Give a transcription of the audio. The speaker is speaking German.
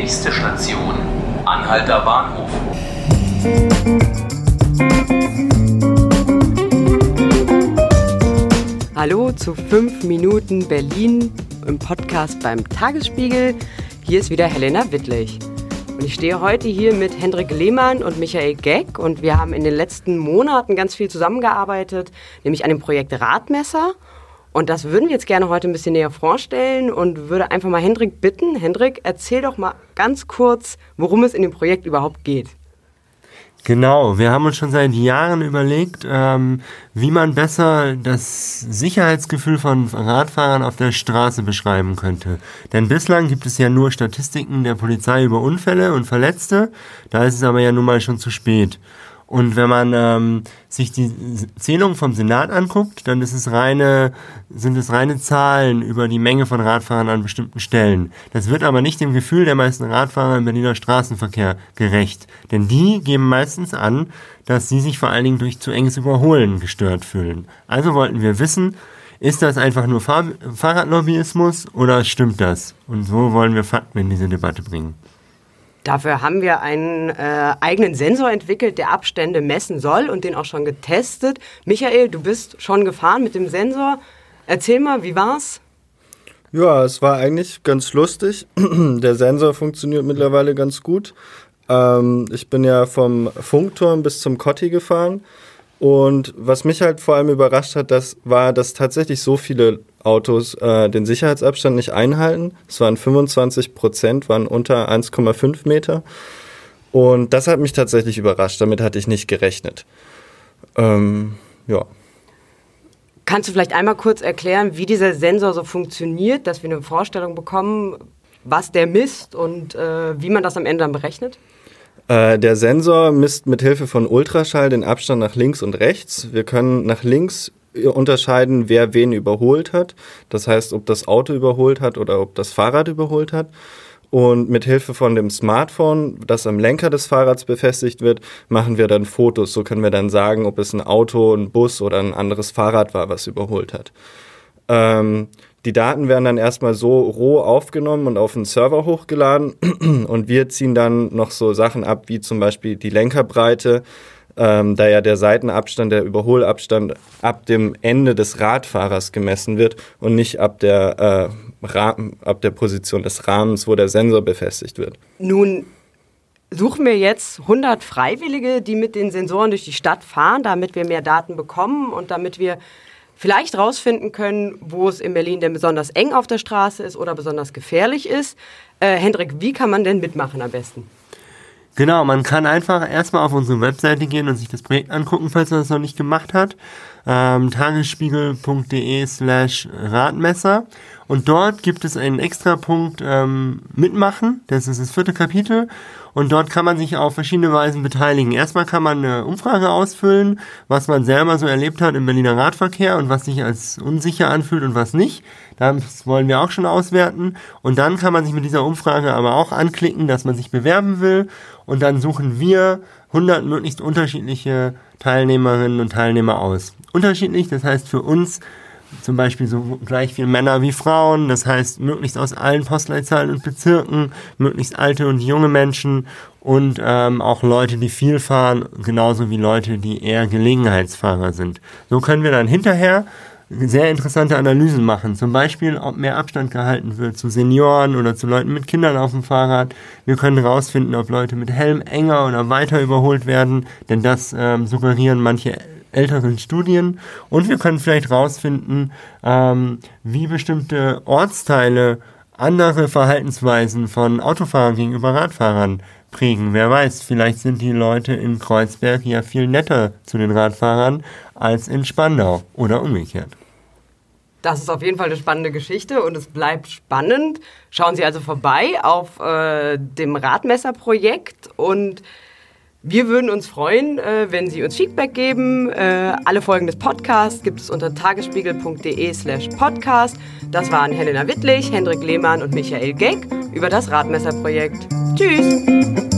Nächste Station, Anhalter Bahnhof. Hallo zu 5 Minuten Berlin im Podcast beim Tagesspiegel. Hier ist wieder Helena Wittlich. Und ich stehe heute hier mit Hendrik Lehmann und Michael Geck und wir haben in den letzten Monaten ganz viel zusammengearbeitet, nämlich an dem Projekt Radmesser. Und das würden wir jetzt gerne heute ein bisschen näher vorstellen und würde einfach mal Hendrik bitten. Hendrik, erzähl doch mal ganz kurz, worum es in dem Projekt überhaupt geht. Genau, wir haben uns schon seit Jahren überlegt, ähm, wie man besser das Sicherheitsgefühl von Radfahrern auf der Straße beschreiben könnte. Denn bislang gibt es ja nur Statistiken der Polizei über Unfälle und Verletzte, da ist es aber ja nun mal schon zu spät. Und wenn man ähm, sich die Zählung vom Senat anguckt, dann ist es reine, sind es reine Zahlen über die Menge von Radfahrern an bestimmten Stellen. Das wird aber nicht dem Gefühl der meisten Radfahrer im Berliner Straßenverkehr gerecht. Denn die geben meistens an, dass sie sich vor allen Dingen durch zu enges Überholen gestört fühlen. Also wollten wir wissen, ist das einfach nur Fahr Fahrradlobbyismus oder stimmt das? Und so wollen wir Fakten in diese Debatte bringen. Dafür haben wir einen äh, eigenen Sensor entwickelt, der Abstände messen soll und den auch schon getestet. Michael, du bist schon gefahren mit dem Sensor. Erzähl mal, wie war's? Ja, es war eigentlich ganz lustig. Der Sensor funktioniert mittlerweile ganz gut. Ähm, ich bin ja vom Funkturm bis zum Kotti gefahren. Und was mich halt vor allem überrascht hat, das war, dass tatsächlich so viele Autos äh, den Sicherheitsabstand nicht einhalten. Es waren 25 Prozent, waren unter 1,5 Meter. Und das hat mich tatsächlich überrascht. Damit hatte ich nicht gerechnet. Ähm, ja. Kannst du vielleicht einmal kurz erklären, wie dieser Sensor so funktioniert, dass wir eine Vorstellung bekommen, was der misst und äh, wie man das am Ende dann berechnet? Äh, der Sensor misst mit Hilfe von Ultraschall den Abstand nach links und rechts. Wir können nach links unterscheiden, wer wen überholt hat. Das heißt, ob das Auto überholt hat oder ob das Fahrrad überholt hat. Und mit Hilfe von dem Smartphone, das am Lenker des Fahrrads befestigt wird, machen wir dann Fotos. So können wir dann sagen, ob es ein Auto, ein Bus oder ein anderes Fahrrad war, was überholt hat. Ähm, die Daten werden dann erstmal so roh aufgenommen und auf den Server hochgeladen und wir ziehen dann noch so Sachen ab, wie zum Beispiel die Lenkerbreite, ähm, da ja der Seitenabstand, der Überholabstand ab dem Ende des Radfahrers gemessen wird und nicht ab der, äh, ab der Position des Rahmens, wo der Sensor befestigt wird. Nun suchen wir jetzt 100 Freiwillige, die mit den Sensoren durch die Stadt fahren, damit wir mehr Daten bekommen und damit wir vielleicht rausfinden können, wo es in Berlin denn besonders eng auf der Straße ist oder besonders gefährlich ist. Äh, Hendrik, wie kann man denn mitmachen am besten? Genau, man kann einfach erstmal auf unsere Webseite gehen und sich das Projekt angucken, falls man das noch nicht gemacht hat. Ähm, tagesspiegel.de slash Radmesser. Und dort gibt es einen extra Punkt ähm, Mitmachen. Das ist das vierte Kapitel. Und dort kann man sich auf verschiedene Weisen beteiligen. Erstmal kann man eine Umfrage ausfüllen, was man selber so erlebt hat im Berliner Radverkehr und was sich als unsicher anfühlt und was nicht. Das wollen wir auch schon auswerten. Und dann kann man sich mit dieser Umfrage aber auch anklicken, dass man sich bewerben will. Und dann suchen wir 100 möglichst unterschiedliche Teilnehmerinnen und Teilnehmer aus. Unterschiedlich, das heißt für uns zum Beispiel so gleich viel Männer wie Frauen, das heißt möglichst aus allen Postleitzahlen und Bezirken, möglichst alte und junge Menschen und ähm, auch Leute, die viel fahren, genauso wie Leute, die eher Gelegenheitsfahrer sind. So können wir dann hinterher sehr interessante Analysen machen. Zum Beispiel, ob mehr Abstand gehalten wird zu Senioren oder zu Leuten mit Kindern auf dem Fahrrad. Wir können herausfinden, ob Leute mit Helm enger oder weiter überholt werden, denn das ähm, suggerieren manche älteren Studien und wir können vielleicht herausfinden, ähm, wie bestimmte Ortsteile andere Verhaltensweisen von Autofahrern gegenüber Radfahrern prägen. Wer weiß, vielleicht sind die Leute in Kreuzberg ja viel netter zu den Radfahrern als in Spandau oder umgekehrt. Das ist auf jeden Fall eine spannende Geschichte und es bleibt spannend. Schauen Sie also vorbei auf äh, dem Radmesserprojekt und wir würden uns freuen, äh, wenn Sie uns Feedback geben. Äh, alle Folgen des Podcasts gibt es unter tagesspiegel.de slash podcast. Das waren Helena Wittlich, Hendrik Lehmann und Michael Geck über das Radmesserprojekt. Tschüss!